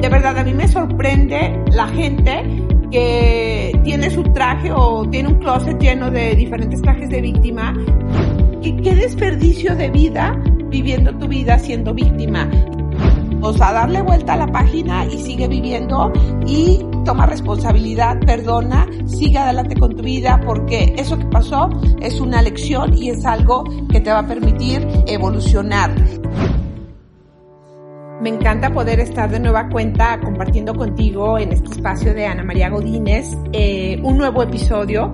De verdad, a mí me sorprende la gente que tiene su traje o tiene un closet lleno de diferentes trajes de víctima. ¿Qué, desperdicio de vida viviendo tu vida siendo víctima? O sea, darle vuelta a la página y sigue viviendo y toma responsabilidad, perdona, sigue adelante con tu vida porque eso que pasó es una lección y es algo que te va a permitir evolucionar. Me encanta poder estar de nueva cuenta compartiendo contigo en este espacio de Ana María Godínez eh, un nuevo episodio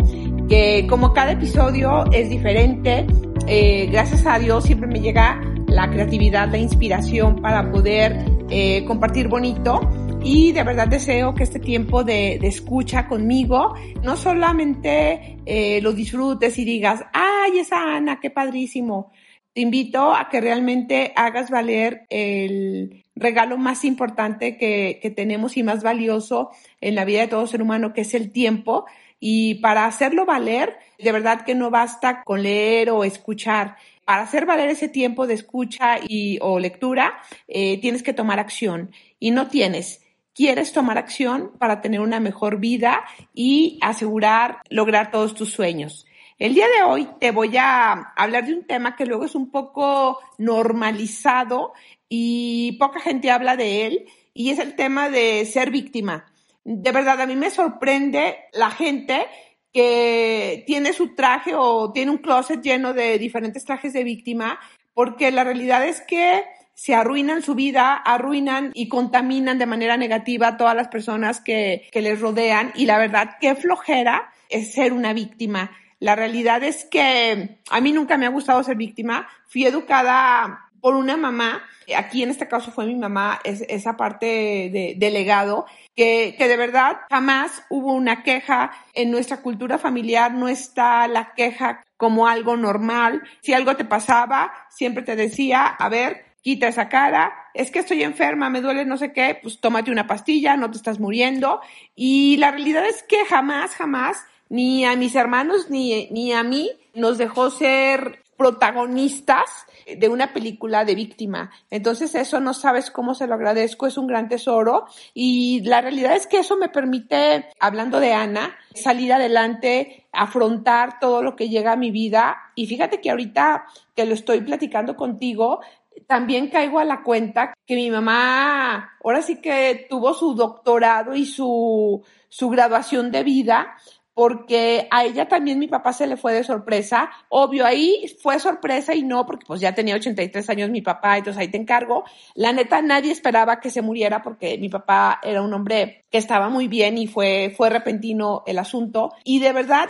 que como cada episodio es diferente, eh, gracias a Dios siempre me llega la creatividad, la inspiración para poder eh, compartir bonito. Y de verdad deseo que este tiempo de, de escucha conmigo no solamente eh, lo disfrutes y digas, ay, esa Ana, qué padrísimo, te invito a que realmente hagas valer el regalo más importante que, que, tenemos y más valioso en la vida de todo ser humano, que es el tiempo. Y para hacerlo valer, de verdad que no basta con leer o escuchar. Para hacer valer ese tiempo de escucha y, o lectura, eh, tienes que tomar acción. Y no tienes. Quieres tomar acción para tener una mejor vida y asegurar lograr todos tus sueños. El día de hoy te voy a hablar de un tema que luego es un poco normalizado y poca gente habla de él y es el tema de ser víctima. De verdad, a mí me sorprende la gente que tiene su traje o tiene un closet lleno de diferentes trajes de víctima, porque la realidad es que se arruinan su vida, arruinan y contaminan de manera negativa a todas las personas que, que les rodean y la verdad, qué flojera es ser una víctima la realidad es que a mí nunca me ha gustado ser víctima. Fui educada por una mamá, aquí en este caso fue mi mamá, es, esa parte de, de legado, que, que de verdad jamás hubo una queja. En nuestra cultura familiar no está la queja como algo normal. Si algo te pasaba, siempre te decía, a ver, quita esa cara, es que estoy enferma, me duele no sé qué, pues tómate una pastilla, no te estás muriendo. Y la realidad es que jamás, jamás ni a mis hermanos ni, ni a mí nos dejó ser protagonistas de una película de víctima. Entonces eso no sabes cómo se lo agradezco, es un gran tesoro y la realidad es que eso me permite, hablando de Ana, salir adelante, afrontar todo lo que llega a mi vida y fíjate que ahorita que lo estoy platicando contigo, también caigo a la cuenta que mi mamá ahora sí que tuvo su doctorado y su, su graduación de vida porque a ella también mi papá se le fue de sorpresa. Obvio, ahí fue sorpresa y no, porque pues ya tenía 83 años mi papá, entonces ahí te encargo. La neta, nadie esperaba que se muriera porque mi papá era un hombre que estaba muy bien y fue, fue repentino el asunto. Y de verdad,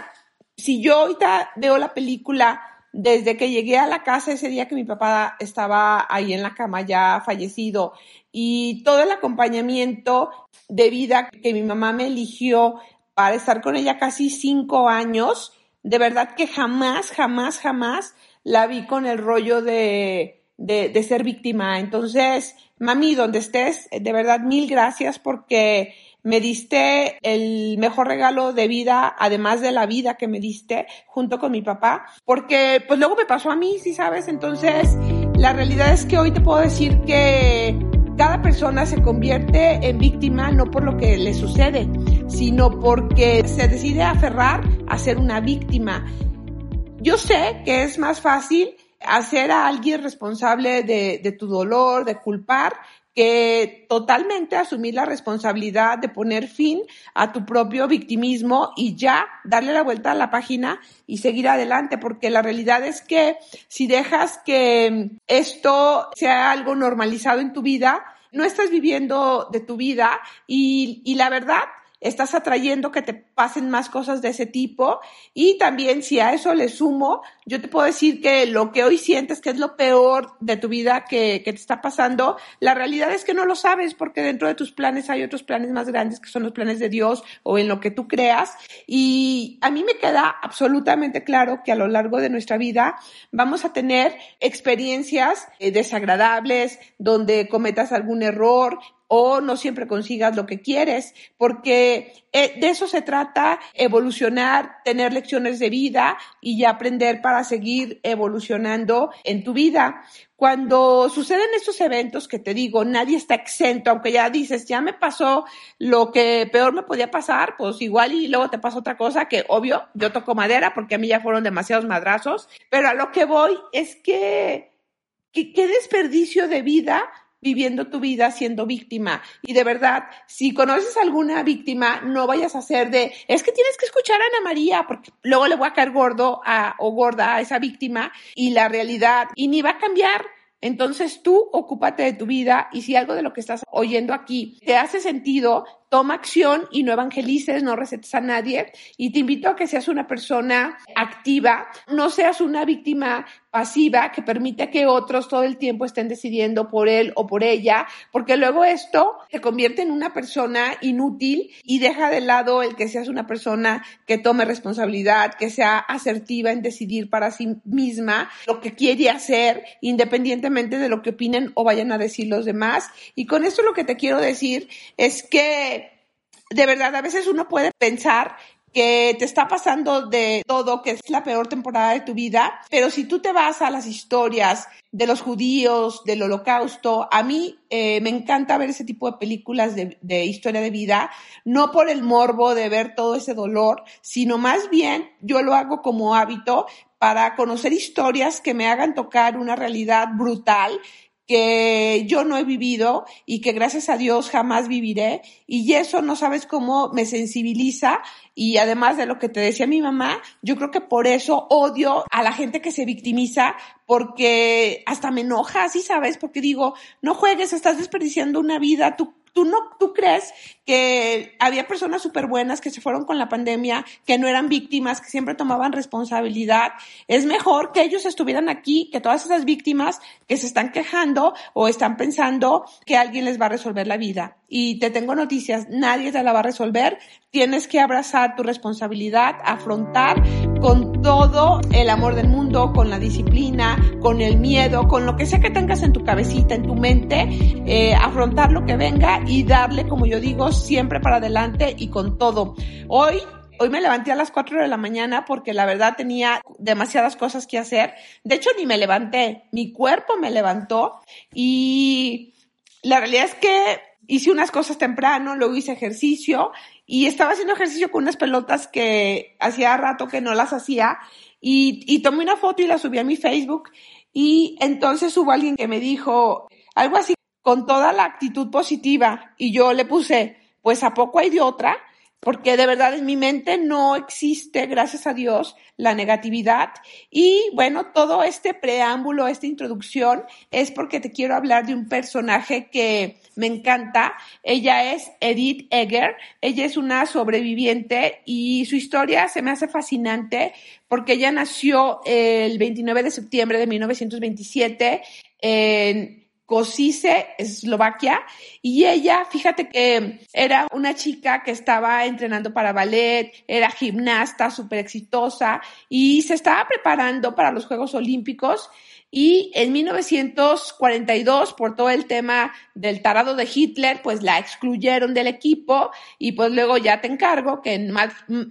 si yo ahorita veo la película desde que llegué a la casa ese día que mi papá estaba ahí en la cama ya fallecido y todo el acompañamiento de vida que mi mamá me eligió para estar con ella casi cinco años, de verdad que jamás, jamás, jamás la vi con el rollo de, de, de ser víctima. Entonces, mami, donde estés, de verdad, mil gracias porque me diste el mejor regalo de vida, además de la vida que me diste junto con mi papá, porque pues luego me pasó a mí, si sabes, entonces la realidad es que hoy te puedo decir que cada persona se convierte en víctima no por lo que le sucede, sino porque se decide aferrar a ser una víctima. Yo sé que es más fácil hacer a alguien responsable de, de, tu dolor, de culpar, que totalmente asumir la responsabilidad de poner fin a tu propio victimismo y ya darle la vuelta a la página y seguir adelante, porque la realidad es que si dejas que esto sea algo normalizado en tu vida, no estás viviendo de tu vida y, y la verdad estás atrayendo que te pasen más cosas de ese tipo. Y también si a eso le sumo, yo te puedo decir que lo que hoy sientes que es lo peor de tu vida que, que te está pasando, la realidad es que no lo sabes porque dentro de tus planes hay otros planes más grandes que son los planes de Dios o en lo que tú creas. Y a mí me queda absolutamente claro que a lo largo de nuestra vida vamos a tener experiencias eh, desagradables, donde cometas algún error, o no siempre consigas lo que quieres, porque eh, de eso se trata, evolucionar, tener lecciones de vida y aprender para seguir evolucionando en tu vida. Cuando suceden estos eventos que te digo, nadie está exento, aunque ya dices, ya me pasó lo que peor me podía pasar, pues igual y luego te pasa otra cosa que obvio, yo toco madera porque a mí ya fueron demasiados madrazos, pero a lo que voy es que, qué desperdicio de vida viviendo tu vida siendo víctima. Y de verdad, si conoces alguna víctima, no vayas a hacer de, es que tienes que escuchar a Ana María, porque luego le voy a caer gordo a, o gorda a esa víctima y la realidad, y ni va a cambiar. Entonces tú ocúpate de tu vida y si algo de lo que estás oyendo aquí te hace sentido, toma acción y no evangelices, no recetes a nadie. Y te invito a que seas una persona activa, no seas una víctima pasiva que permite que otros todo el tiempo estén decidiendo por él o por ella, porque luego esto te convierte en una persona inútil y deja de lado el que seas una persona que tome responsabilidad, que sea asertiva en decidir para sí misma lo que quiere hacer, independientemente de lo que opinen o vayan a decir los demás. Y con esto lo que te quiero decir es que de verdad, a veces uno puede pensar que te está pasando de todo, que es la peor temporada de tu vida, pero si tú te vas a las historias de los judíos, del holocausto, a mí eh, me encanta ver ese tipo de películas de, de historia de vida, no por el morbo de ver todo ese dolor, sino más bien yo lo hago como hábito para conocer historias que me hagan tocar una realidad brutal que yo no he vivido y que gracias a Dios jamás viviré. Y eso no sabes cómo me sensibiliza. Y además de lo que te decía mi mamá, yo creo que por eso odio a la gente que se victimiza porque hasta me enoja, ¿sí sabes? Porque digo, no juegues, estás desperdiciando una vida, tú ¿Tú no, tú crees que había personas súper buenas que se fueron con la pandemia, que no eran víctimas, que siempre tomaban responsabilidad? Es mejor que ellos estuvieran aquí, que todas esas víctimas que se están quejando o están pensando que alguien les va a resolver la vida. Y te tengo noticias, nadie te la va a resolver. Tienes que abrazar tu responsabilidad, afrontar con todo el amor del mundo, con la disciplina, con el miedo, con lo que sea que tengas en tu cabecita, en tu mente, eh, afrontar lo que venga y darle, como yo digo, siempre para adelante y con todo. Hoy Hoy me levanté a las 4 de la mañana porque la verdad tenía demasiadas cosas que hacer. De hecho, ni me levanté, mi cuerpo me levantó y la realidad es que hice unas cosas temprano, luego hice ejercicio y estaba haciendo ejercicio con unas pelotas que hacía rato que no las hacía y, y tomé una foto y la subí a mi Facebook y entonces hubo alguien que me dijo algo así con toda la actitud positiva y yo le puse, pues a poco hay de otra porque de verdad en mi mente no existe, gracias a Dios, la negatividad. Y bueno, todo este preámbulo, esta introducción, es porque te quiero hablar de un personaje que me encanta. Ella es Edith Egger. Ella es una sobreviviente y su historia se me hace fascinante porque ella nació el 29 de septiembre de 1927 en Kosice, Eslovaquia, y ella, fíjate que era una chica que estaba entrenando para ballet, era gimnasta súper exitosa y se estaba preparando para los Juegos Olímpicos y en 1942, por todo el tema del tarado de Hitler, pues la excluyeron del equipo y pues luego ya te encargo que en,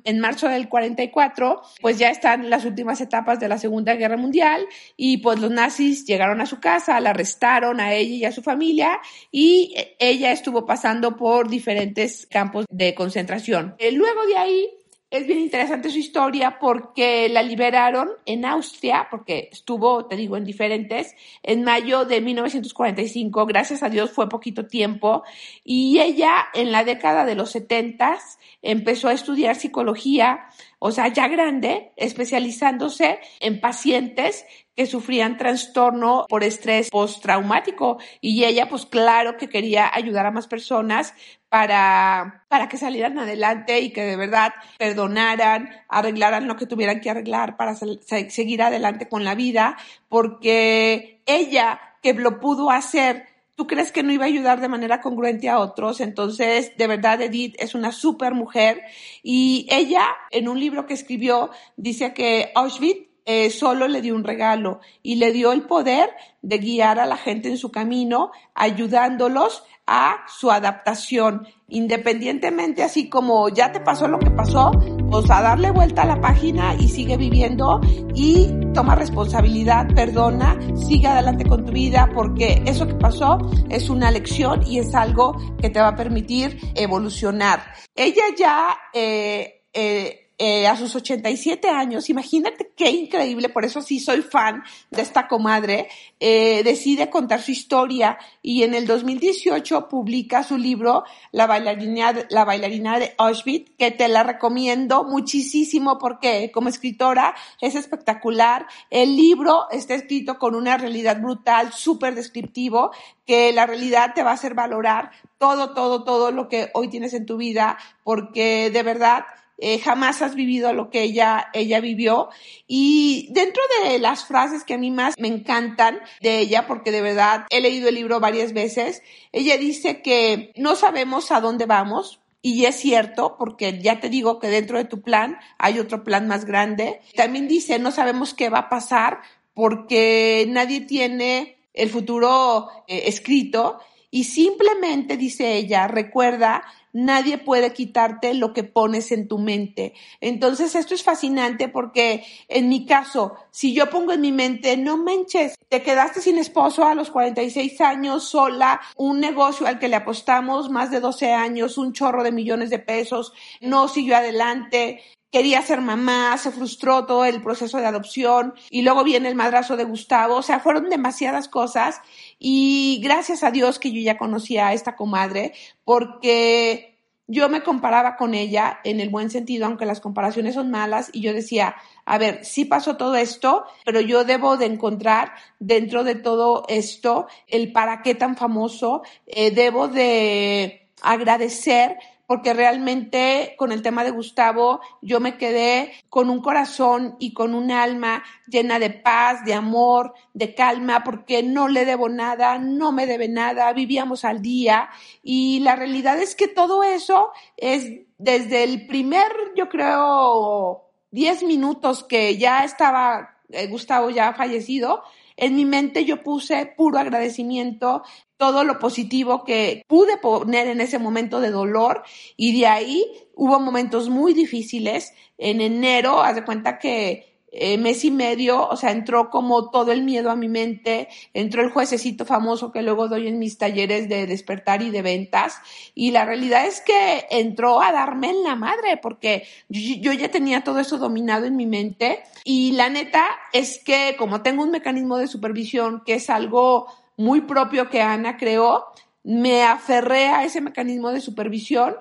en marzo del 44, pues ya están las últimas etapas de la Segunda Guerra Mundial y pues los nazis llegaron a su casa, la arrestaron a ella y a su familia y ella estuvo pasando por diferentes campos de concentración. Eh, luego de ahí, es bien interesante su historia porque la liberaron en Austria, porque estuvo, te digo, en diferentes, en mayo de 1945, gracias a Dios fue poquito tiempo, y ella en la década de los 70 empezó a estudiar psicología, o sea, ya grande, especializándose en pacientes que sufrían trastorno por estrés postraumático. Y ella pues claro que quería ayudar a más personas para, para que salieran adelante y que de verdad perdonaran, arreglaran lo que tuvieran que arreglar para seguir adelante con la vida, porque ella que lo pudo hacer tú crees que no iba a ayudar de manera congruente a otros. Entonces, de verdad, Edith es una super mujer y ella, en un libro que escribió, dice que Auschwitz eh, solo le dio un regalo y le dio el poder de guiar a la gente en su camino, ayudándolos a su adaptación, independientemente así como ya te pasó lo que pasó, pues a darle vuelta a la página y sigue viviendo y toma responsabilidad, perdona, sigue adelante con tu vida porque eso que pasó es una lección y es algo que te va a permitir evolucionar. Ella ya eh, eh, eh, a sus 87 años, imagínate qué increíble, por eso sí soy fan de esta comadre, eh, decide contar su historia y en el 2018 publica su libro La bailarina, la bailarina de Auschwitz, que te la recomiendo muchísimo porque como escritora es espectacular. El libro está escrito con una realidad brutal, súper descriptivo, que la realidad te va a hacer valorar todo, todo, todo lo que hoy tienes en tu vida, porque de verdad eh, jamás has vivido lo que ella, ella vivió. Y dentro de las frases que a mí más me encantan de ella, porque de verdad he leído el libro varias veces, ella dice que no sabemos a dónde vamos, y es cierto, porque ya te digo que dentro de tu plan hay otro plan más grande. También dice, no sabemos qué va a pasar porque nadie tiene el futuro eh, escrito y simplemente, dice ella, recuerda nadie puede quitarte lo que pones en tu mente. Entonces, esto es fascinante porque en mi caso, si yo pongo en mi mente, no menches, te quedaste sin esposo a los 46 años, sola, un negocio al que le apostamos más de 12 años, un chorro de millones de pesos, no siguió adelante, quería ser mamá, se frustró todo el proceso de adopción y luego viene el madrazo de Gustavo, o sea, fueron demasiadas cosas y gracias a Dios que yo ya conocía a esta comadre porque yo me comparaba con ella en el buen sentido, aunque las comparaciones son malas, y yo decía, a ver, sí pasó todo esto, pero yo debo de encontrar dentro de todo esto el para qué tan famoso, eh, debo de agradecer porque realmente con el tema de Gustavo yo me quedé con un corazón y con un alma llena de paz, de amor, de calma, porque no le debo nada, no me debe nada, vivíamos al día. Y la realidad es que todo eso es desde el primer, yo creo, 10 minutos que ya estaba eh, Gustavo ya fallecido, en mi mente yo puse puro agradecimiento, todo lo positivo que pude poner en ese momento de dolor y de ahí hubo momentos muy difíciles. En enero, haz de cuenta que eh, mes y medio, o sea, entró como todo el miedo a mi mente, entró el juececito famoso que luego doy en mis talleres de despertar y de ventas, y la realidad es que entró a darme en la madre, porque yo, ya tenía todo eso dominado en mi mente, y la neta es que como tengo un mecanismo de supervisión que es algo muy propio que Ana creó, me aferré a ese mecanismo de supervisión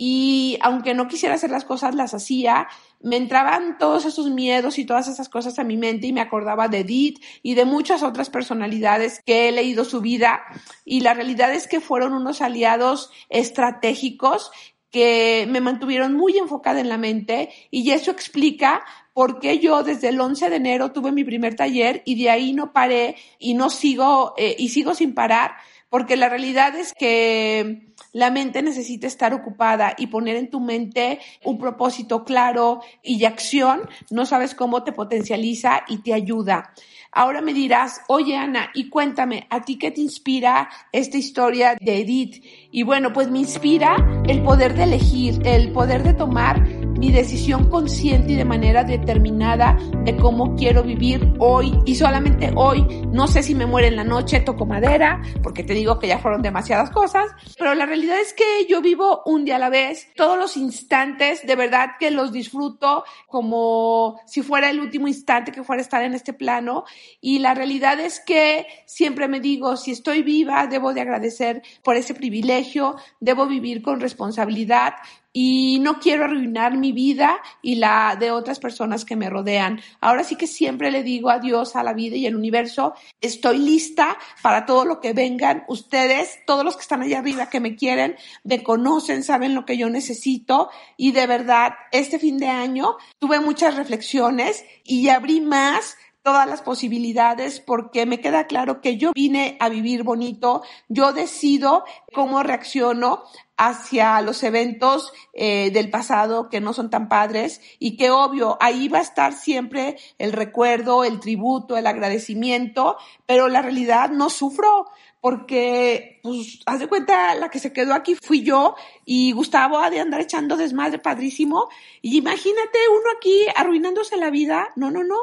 y aunque no quisiera hacer las cosas, las hacía. Me entraban todos esos miedos y todas esas cosas a mi mente y me acordaba de Edith y de muchas otras personalidades que he leído su vida. Y la realidad es que fueron unos aliados estratégicos que me mantuvieron muy enfocada en la mente y eso explica por qué yo desde el 11 de enero tuve mi primer taller y de ahí no paré y no sigo eh, y sigo sin parar porque la realidad es que la mente necesita estar ocupada y poner en tu mente un propósito claro y de acción, no sabes cómo te potencializa y te ayuda. Ahora me dirás, oye Ana, y cuéntame, ¿a ti qué te inspira esta historia de Edith? Y bueno, pues me inspira el poder de elegir, el poder de tomar mi decisión consciente y de manera determinada de cómo quiero vivir hoy y solamente hoy. No sé si me muere en la noche, toco madera, porque te digo que ya fueron demasiadas cosas, pero la realidad es que yo vivo un día a la vez, todos los instantes, de verdad que los disfruto como si fuera el último instante que fuera estar en este plano y la realidad es que siempre me digo, si estoy viva, debo de agradecer por ese privilegio, debo vivir con responsabilidad, y no quiero arruinar mi vida y la de otras personas que me rodean. Ahora sí que siempre le digo adiós a la vida y al universo, estoy lista para todo lo que vengan. Ustedes, todos los que están allá arriba que me quieren, me conocen, saben lo que yo necesito y de verdad, este fin de año tuve muchas reflexiones y abrí más todas las posibilidades porque me queda claro que yo vine a vivir bonito, yo decido cómo reacciono hacia los eventos eh, del pasado que no son tan padres y que obvio ahí va a estar siempre el recuerdo, el tributo, el agradecimiento, pero la realidad no sufro porque, pues, haz de cuenta, la que se quedó aquí fui yo y Gustavo ha de andar echando desmadre padrísimo. Y imagínate uno aquí arruinándose la vida. No, no, no.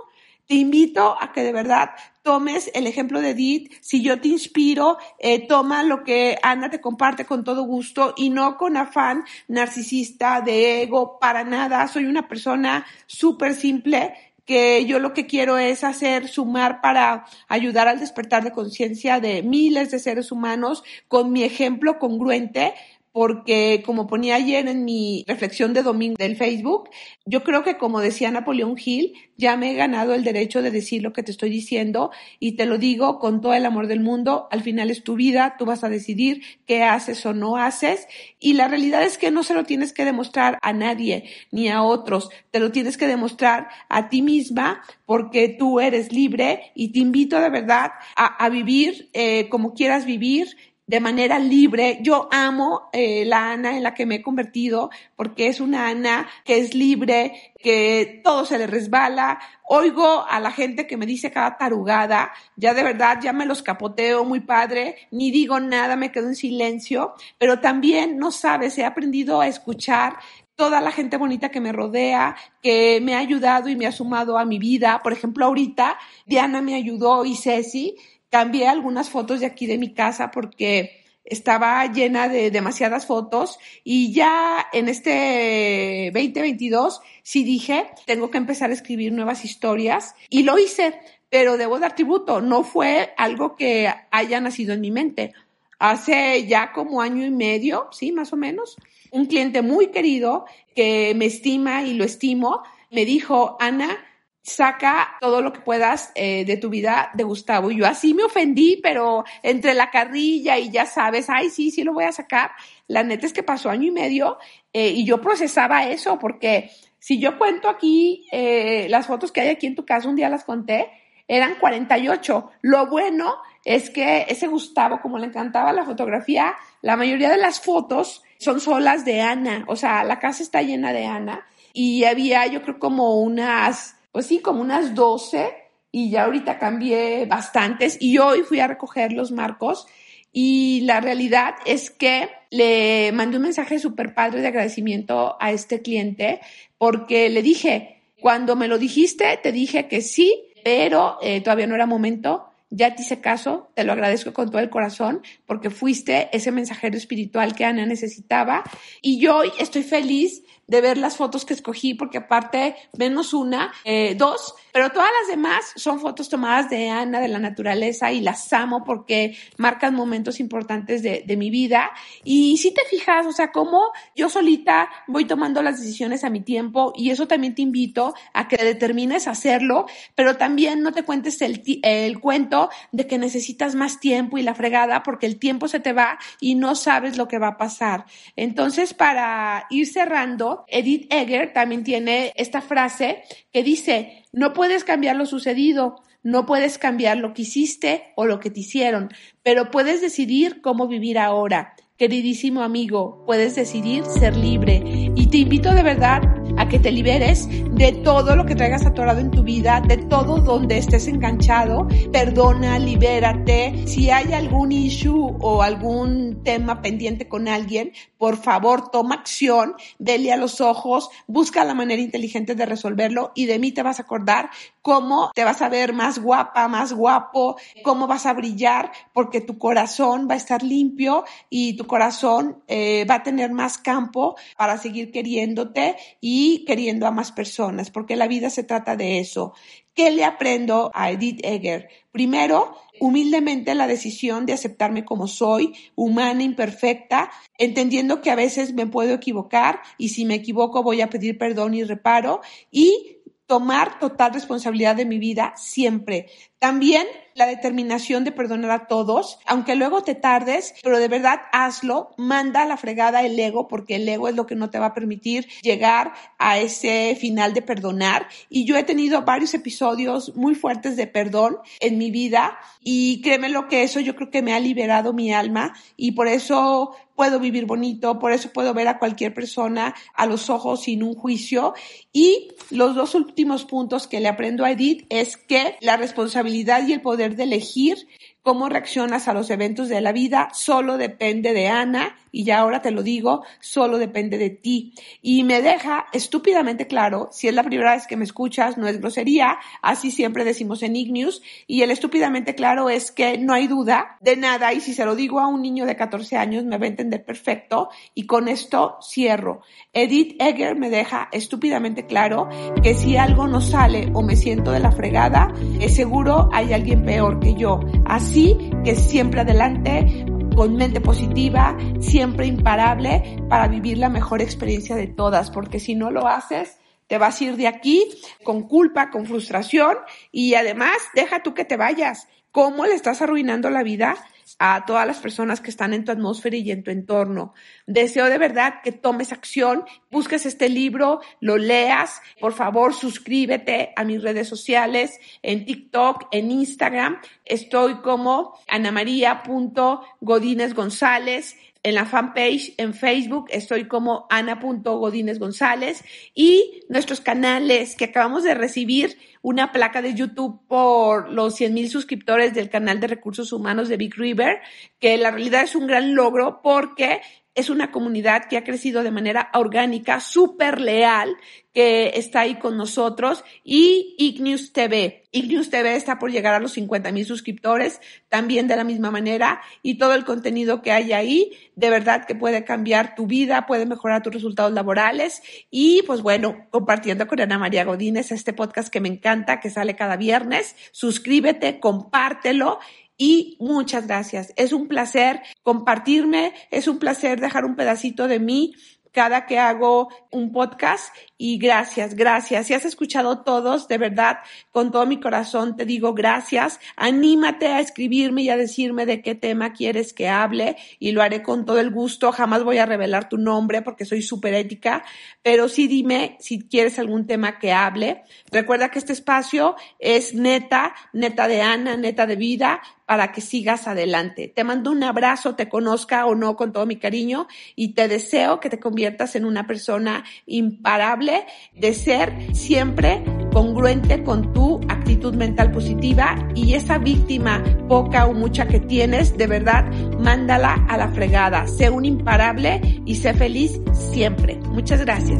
Te invito a que de verdad tomes el ejemplo de Edith. Si yo te inspiro, eh, toma lo que Ana te comparte con todo gusto y no con afán narcisista, de ego, para nada. Soy una persona súper simple que yo lo que quiero es hacer, sumar para ayudar al despertar de conciencia de miles de seres humanos con mi ejemplo congruente porque como ponía ayer en mi reflexión de domingo del Facebook, yo creo que como decía Napoleón Hill, ya me he ganado el derecho de decir lo que te estoy diciendo y te lo digo con todo el amor del mundo, al final es tu vida, tú vas a decidir qué haces o no haces y la realidad es que no se lo tienes que demostrar a nadie ni a otros, te lo tienes que demostrar a ti misma porque tú eres libre y te invito de verdad a, vivir eh, como quieras vivir de manera libre. Yo amo eh, la Ana en la que me he convertido porque es una Ana que es libre, que todo se le resbala. Oigo a la gente que me dice cada tarugada, ya de verdad, ya me los capoteo muy padre, ni digo nada, me quedo en silencio, pero también, no sabes, he aprendido a escuchar toda la gente bonita que me rodea, que me ha ayudado y me ha sumado a mi vida. Por ejemplo, ahorita Diana me ayudó y Ceci cambié algunas fotos de aquí de mi casa porque estaba llena de demasiadas fotos y ya en este 2022 sí dije, tengo que empezar a escribir nuevas historias y lo hice, pero debo dar tributo, no fue algo que haya nacido en mi mente. Hace ya como año y medio, sí, más o menos, un cliente muy querido que me estima y lo estimo, me dijo, Ana, saca todo lo que puedas eh, de tu vida de Gustavo. Y yo así me ofendí, pero entre la carrilla y ya sabes, ay, sí, sí lo voy a sacar. La neta es que pasó año y medio eh, y yo procesaba eso porque si yo cuento aquí eh, las fotos que hay aquí en tu casa, un día las conté, eran 48. Lo bueno es que ese Gustavo, como le encantaba la fotografía, la mayoría de las fotos son solas de Ana, o sea, la casa está llena de Ana y había yo creo como unas pues sí, como unas 12 y ya ahorita cambié bastantes y hoy fui a recoger los marcos y la realidad es que le mandé un mensaje súper padre de agradecimiento a este cliente porque le dije, cuando me lo dijiste, te dije que sí, pero eh, todavía no era momento. Ya te hice caso, te lo agradezco con todo el corazón porque fuiste ese mensajero espiritual que Ana necesitaba y yo estoy feliz de ver las fotos que escogí, porque aparte, menos una, eh, dos, pero todas las demás son fotos tomadas de Ana, de la naturaleza, y las amo porque marcan momentos importantes de, de mi vida. Y si te fijas, o sea, cómo yo solita voy tomando las decisiones a mi tiempo, y eso también te invito a que determines hacerlo, pero también no te cuentes el, el cuento de que necesitas más tiempo y la fregada, porque el tiempo se te va y no sabes lo que va a pasar. Entonces, para ir cerrando, Edith Egger también tiene esta frase que dice, no puedes cambiar lo sucedido, no puedes cambiar lo que hiciste o lo que te hicieron, pero puedes decidir cómo vivir ahora. Queridísimo amigo, puedes decidir ser libre y te invito de verdad a que te liberes de todo lo que traigas atorado en tu vida, de todo donde estés enganchado. Perdona, libérate. Si hay algún issue o algún tema pendiente con alguien, por favor, toma acción, vele a los ojos, busca la manera inteligente de resolverlo y de mí te vas a acordar cómo te vas a ver más guapa, más guapo, cómo vas a brillar, porque tu corazón va a estar limpio y tu corazón eh, va a tener más campo para seguir queriéndote y y queriendo a más personas, porque la vida se trata de eso. ¿Qué le aprendo a Edith Egger? Primero, humildemente la decisión de aceptarme como soy, humana, imperfecta, entendiendo que a veces me puedo equivocar y si me equivoco voy a pedir perdón y reparo y tomar total responsabilidad de mi vida siempre. También la determinación de perdonar a todos, aunque luego te tardes, pero de verdad hazlo, manda a la fregada el ego, porque el ego es lo que no te va a permitir llegar a ese final de perdonar. Y yo he tenido varios episodios muy fuertes de perdón en mi vida y créeme lo que eso yo creo que me ha liberado mi alma y por eso puedo vivir bonito, por eso puedo ver a cualquier persona a los ojos sin un juicio. Y los dos últimos puntos que le aprendo a Edith es que la responsabilidad y el poder de elegir cómo reaccionas a los eventos de la vida solo depende de Ana y ya ahora te lo digo, solo depende de ti. Y me deja estúpidamente claro, si es la primera vez que me escuchas, no es grosería, así siempre decimos en Ignews, y el estúpidamente claro es que no hay duda de nada y si se lo digo a un niño de 14 años me va a entender perfecto y con esto cierro. Edith Egger me deja estúpidamente claro que si algo no sale o me siento de la fregada, es seguro hay alguien peor que yo. Así que siempre adelante, con mente positiva, siempre imparable para vivir la mejor experiencia de todas, porque si no lo haces, te vas a ir de aquí con culpa, con frustración y además deja tú que te vayas. ¿Cómo le estás arruinando la vida a todas las personas que están en tu atmósfera y en tu entorno. Deseo de verdad que tomes acción, busques este libro, lo leas. Por favor, suscríbete a mis redes sociales, en TikTok, en Instagram. Estoy como anamaria.godínez González en la fanpage en Facebook estoy como ana.godínez González y nuestros canales que acabamos de recibir una placa de YouTube por los 100 mil suscriptores del canal de recursos humanos de Big River, que la realidad es un gran logro porque es una comunidad que ha crecido de manera orgánica, súper leal, que está ahí con nosotros y Ignews TV. Ignews TV está por llegar a los 50 mil suscriptores, también de la misma manera, y todo el contenido que hay ahí, de verdad que puede cambiar tu vida, puede mejorar tus resultados laborales y pues bueno, compartiendo con Ana María Godínez este podcast que me encanta, que sale cada viernes. Suscríbete, compártelo y muchas gracias. Es un placer compartirme, es un placer dejar un pedacito de mí cada que hago un podcast y gracias, gracias. Si has escuchado todos, de verdad, con todo mi corazón te digo gracias. Anímate a escribirme y a decirme de qué tema quieres que hable y lo haré con todo el gusto. Jamás voy a revelar tu nombre porque soy súper ética, pero sí dime si quieres algún tema que hable. Recuerda que este espacio es neta, neta de Ana, neta de vida para que sigas adelante. Te mando un abrazo, te conozca o no con todo mi cariño y te deseo que te conviertas en una persona imparable de ser siempre congruente con tu actitud mental positiva y esa víctima poca o mucha que tienes, de verdad, mándala a la fregada. Sé un imparable y sé feliz siempre. Muchas gracias.